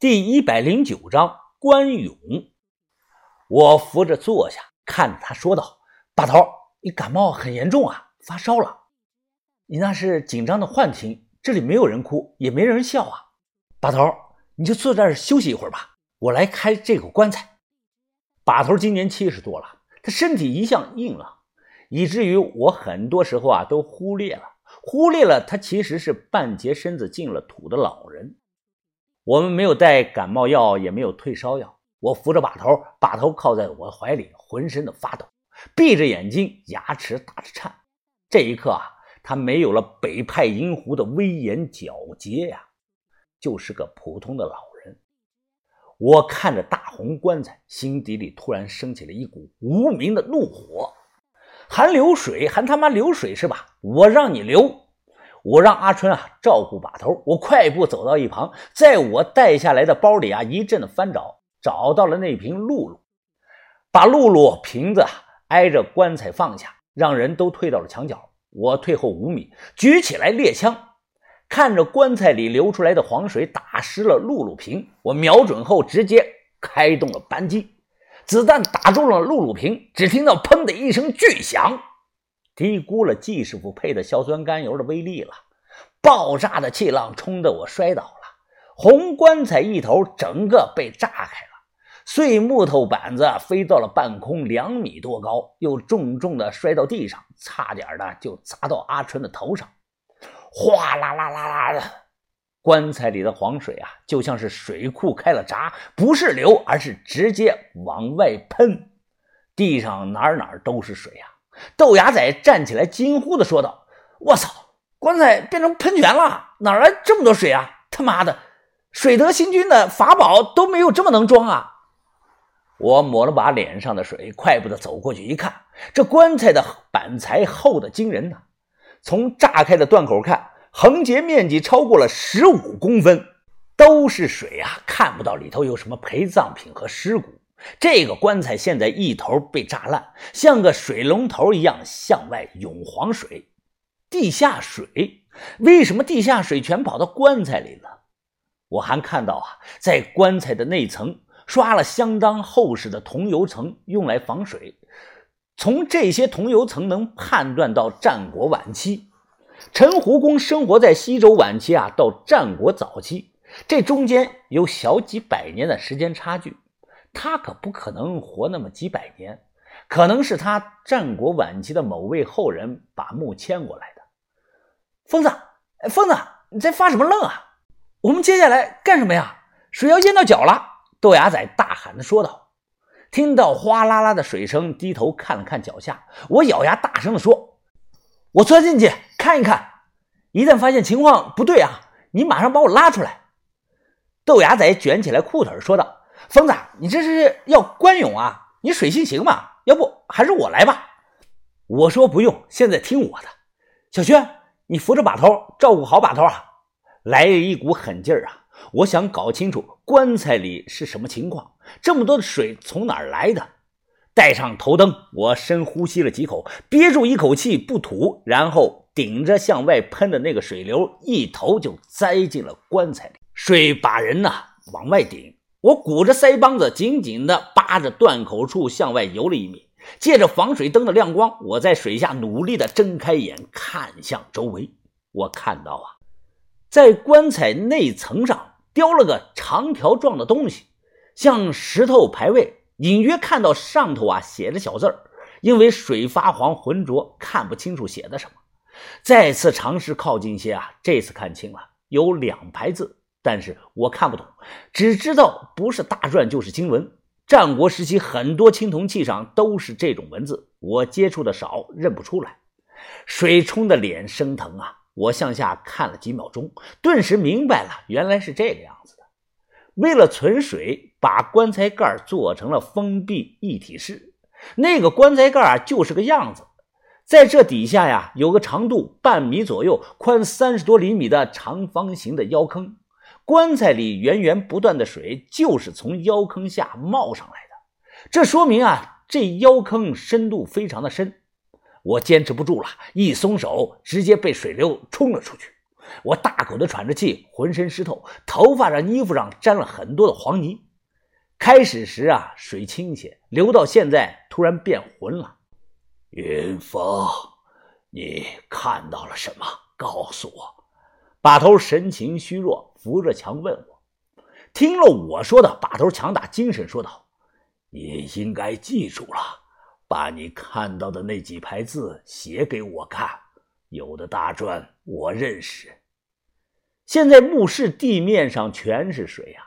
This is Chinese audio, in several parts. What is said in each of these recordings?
第一百零九章关勇。我扶着坐下，看着他说道：“把头，你感冒很严重啊，发烧了。你那是紧张的幻听，这里没有人哭，也没人笑啊。把头，你就坐这儿休息一会儿吧，我来开这口棺材。”把头今年七十多了，他身体一向硬朗，以至于我很多时候啊都忽略了，忽略了他其实是半截身子进了土的老人。我们没有带感冒药，也没有退烧药。我扶着把头，把头靠在我怀里，浑身的发抖，闭着眼睛，牙齿打着颤。这一刻啊，他没有了北派银狐的威严皎洁呀，就是个普通的老人。我看着大红棺材，心底里突然升起了一股无名的怒火：还流水，还他妈流水是吧？我让你流！我让阿春啊照顾把头，我快步走到一旁，在我带下来的包里啊一阵的翻找，找到了那瓶露露，把露露瓶子挨着棺材放下，让人都退到了墙角。我退后五米，举起来猎枪，看着棺材里流出来的黄水打湿了露露瓶，我瞄准后直接开动了扳机，子弹打中了露露瓶，只听到砰的一声巨响。低估了季师傅配的硝酸甘油的威力了，爆炸的气浪冲得我摔倒了，红棺材一头整个被炸开了，碎木头板子飞到了半空两米多高，又重重的摔到地上，差点的就砸到阿春的头上，哗啦啦啦啦的，棺材里的黄水啊，就像是水库开了闸，不是流，而是直接往外喷，地上哪哪都是水啊！豆芽仔站起来，惊呼的说道：“我操，棺材变成喷泉了，哪来这么多水啊？他妈的，水德星君的法宝都没有这么能装啊！”我抹了把脸上的水，快步的走过去一看，这棺材的板材厚的惊人呐！从炸开的断口看，横截面积超过了十五公分，都是水啊，看不到里头有什么陪葬品和尸骨。这个棺材现在一头被炸烂，像个水龙头一样向外涌黄水。地下水？为什么地下水全跑到棺材里了？我还看到啊，在棺材的内层刷了相当厚实的桐油层，用来防水。从这些桐油层能判断到战国晚期，陈胡公生活在西周晚期啊，到战国早期，这中间有小几百年的时间差距。他可不可能活那么几百年，可能是他战国晚期的某位后人把墓迁过来的。疯子，疯子，你在发什么愣啊？我们接下来干什么呀？水要淹到脚了！豆芽仔大喊的说道。听到哗啦啦的水声，低头看了看脚下，我咬牙大声的说：“我钻进去看一看，一旦发现情况不对啊，你马上把我拉出来。”豆芽仔卷起来裤腿说道。疯子，你这是要关勇啊？你水性行吗？要不还是我来吧。我说不用，现在听我的。小轩，你扶着把头，照顾好把头啊！来了一股狠劲儿啊！我想搞清楚棺材里是什么情况，这么多的水从哪儿来的？带上头灯，我深呼吸了几口，憋住一口气不吐，然后顶着向外喷的那个水流，一头就栽进了棺材里。水把人呐往外顶。我鼓着腮帮子，紧紧地扒着断口处向外游了一米。借着防水灯的亮光，我在水下努力地睁开眼，看向周围。我看到啊，在棺材内层上雕了个长条状的东西，像石头牌位。隐约看到上头啊写着小字儿，因为水发黄浑浊，看不清楚写的什么。再次尝试靠近些啊，这次看清了，有两排字。但是我看不懂，只知道不是大篆就是经文。战国时期很多青铜器上都是这种文字，我接触的少，认不出来。水冲的脸生疼啊！我向下看了几秒钟，顿时明白了，原来是这个样子的。为了存水，把棺材盖做成了封闭一体式。那个棺材盖啊，就是个样子。在这底下呀，有个长度半米左右、宽三十多厘米的长方形的腰坑。棺材里源源不断的水就是从腰坑下冒上来的，这说明啊，这腰坑深度非常的深。我坚持不住了，一松手，直接被水流冲了出去。我大口的喘着气，浑身湿透，头发上、衣服上沾了很多的黄泥。开始时啊，水清些，流到现在突然变浑了。云峰，你看到了什么？告诉我。把头神情虚弱，扶着墙问我。听了我说的，把头强打精神说道：“你应该记住了，把你看到的那几排字写给我看。有的大篆我认识。现在墓室地面上全是水呀，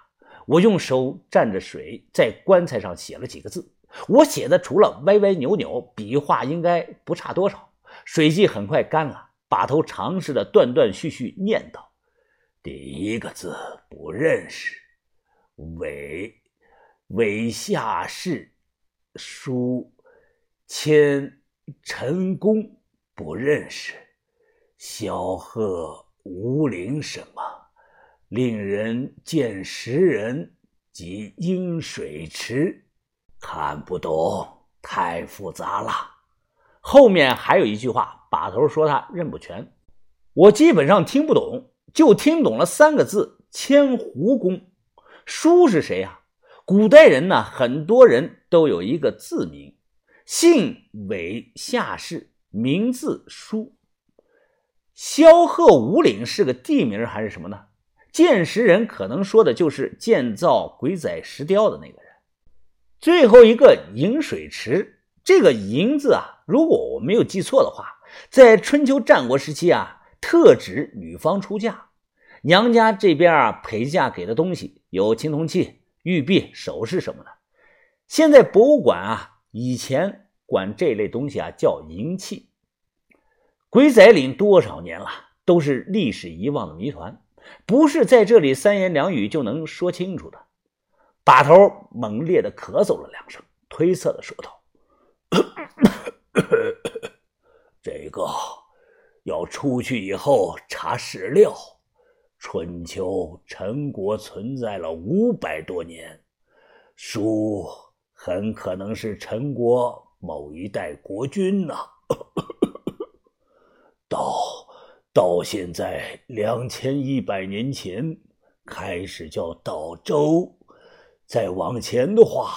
我用手蘸着水在棺材上写了几个字。我写的除了歪歪扭扭，笔画应该不差多少。水迹很快干了。”把头尝试的断断续续念叨：“第一个字不认识，韦韦下士，书谦陈公不认识，萧贺无陵什么？令人见识人及阴水池，看不懂，太复杂了。”后面还有一句话。把头说他认不全，我基本上听不懂，就听懂了三个字：千湖公。叔是谁呀？古代人呢，很多人都有一个字名，姓韦下氏，名字叔。萧贺五岭是个地名还是什么呢？建石人可能说的就是建造鬼仔石雕的那个人。最后一个饮水池，这个银字啊，如果我没有记错的话。在春秋战国时期啊，特指女方出嫁，娘家这边啊陪嫁给的东西有青铜器、玉璧、首饰什么的。现在博物馆啊，以前管这类东西啊叫银器。鬼仔岭多少年了，都是历史遗忘的谜团，不是在这里三言两语就能说清楚的。把头猛烈的咳嗽了两声，推测的说道。这个要出去以后查史料。春秋陈国存在了五百多年，叔很可能是陈国某一代国君呐。到到现在两千一百年前开始叫道周，再往前的话，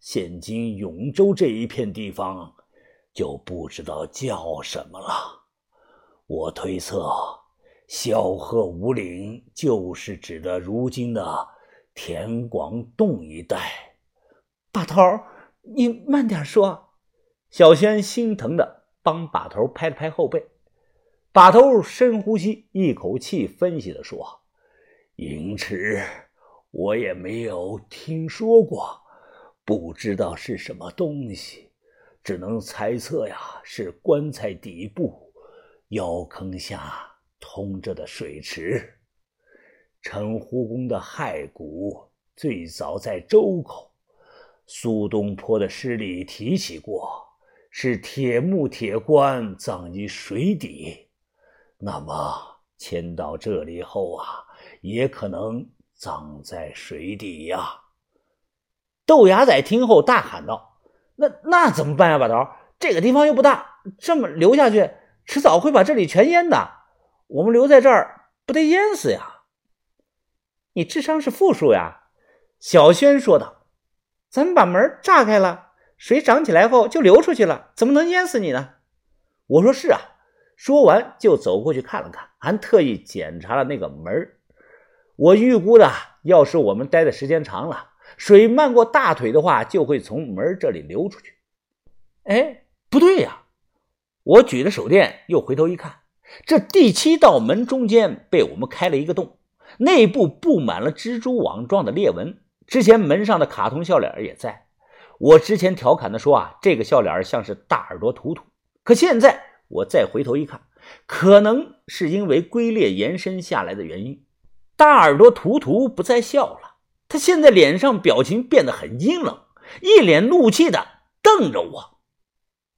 现今永州这一片地方。就不知道叫什么了。我推测，萧贺五岭就是指的如今的田广洞一带。把头，你慢点说。小轩心疼的帮把头拍了拍后背。把头深呼吸，一口气分析的说：“银池，我也没有听说过，不知道是什么东西。”只能猜测呀，是棺材底部窑坑下通着的水池。陈胡公的骸骨最早在周口，苏东坡的诗里提起过，是铁木铁棺葬于水底。那么迁到这里后啊，也可能葬在水底呀。豆芽仔听后大喊道。那那怎么办呀，把头？这个地方又不大，这么留下去，迟早会把这里全淹的。我们留在这儿，不得淹死呀？你智商是负数呀？小轩说道。咱们把门炸开了，水涨起来后就流出去了，怎么能淹死你呢？我说是啊。说完就走过去看了看，还特意检查了那个门。我预估的，要是我们待的时间长了。水漫过大腿的话，就会从门这里流出去。哎，不对呀！我举着手电，又回头一看，这第七道门中间被我们开了一个洞，内部布满了蜘蛛网状的裂纹。之前门上的卡通笑脸也在。我之前调侃的说啊，这个笑脸像是大耳朵图图。可现在我再回头一看，可能是因为龟裂延伸下来的原因，大耳朵图图不再笑了。他现在脸上表情变得很阴冷，一脸怒气的瞪着我。